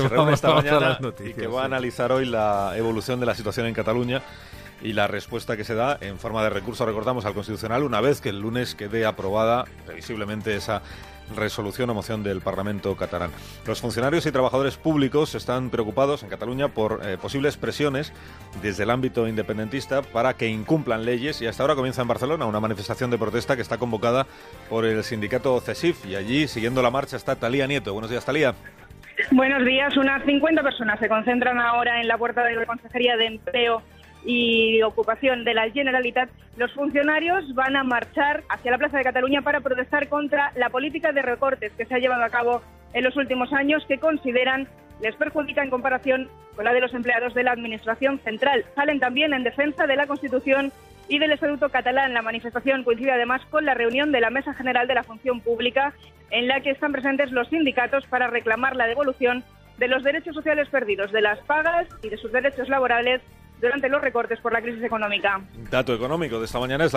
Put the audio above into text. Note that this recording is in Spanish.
se reúne esta mañana y que va a analizar hoy la evolución de la situación en Cataluña y la respuesta que se da en forma de recurso, recordamos, al Constitucional una vez que el lunes quede aprobada previsiblemente esa resolución o moción del Parlamento catalán. Los funcionarios y trabajadores públicos están preocupados en Cataluña por eh, posibles presiones desde el ámbito independentista para que incumplan leyes y hasta ahora comienza en Barcelona una manifestación de protesta que está convocada por el sindicato CESIF y allí, siguiendo la marcha, está Talía Nieto. Buenos días, Talía. Buenos días. Unas 50 personas se concentran ahora en la puerta de la Consejería de Empleo y Ocupación de la Generalitat. Los funcionarios van a marchar hacia la Plaza de Cataluña para protestar contra la política de recortes que se ha llevado a cabo en los últimos años que consideran les perjudica en comparación con la de los empleados de la Administración Central. Salen también en defensa de la Constitución y del Estatuto catalán. La manifestación coincide además con la reunión de la Mesa General de la Función Pública, en la que están presentes los sindicatos para reclamar la devolución de los derechos sociales perdidos, de las pagas y de sus derechos laborales durante los recortes por la crisis económica. Dato económico de esta mañana es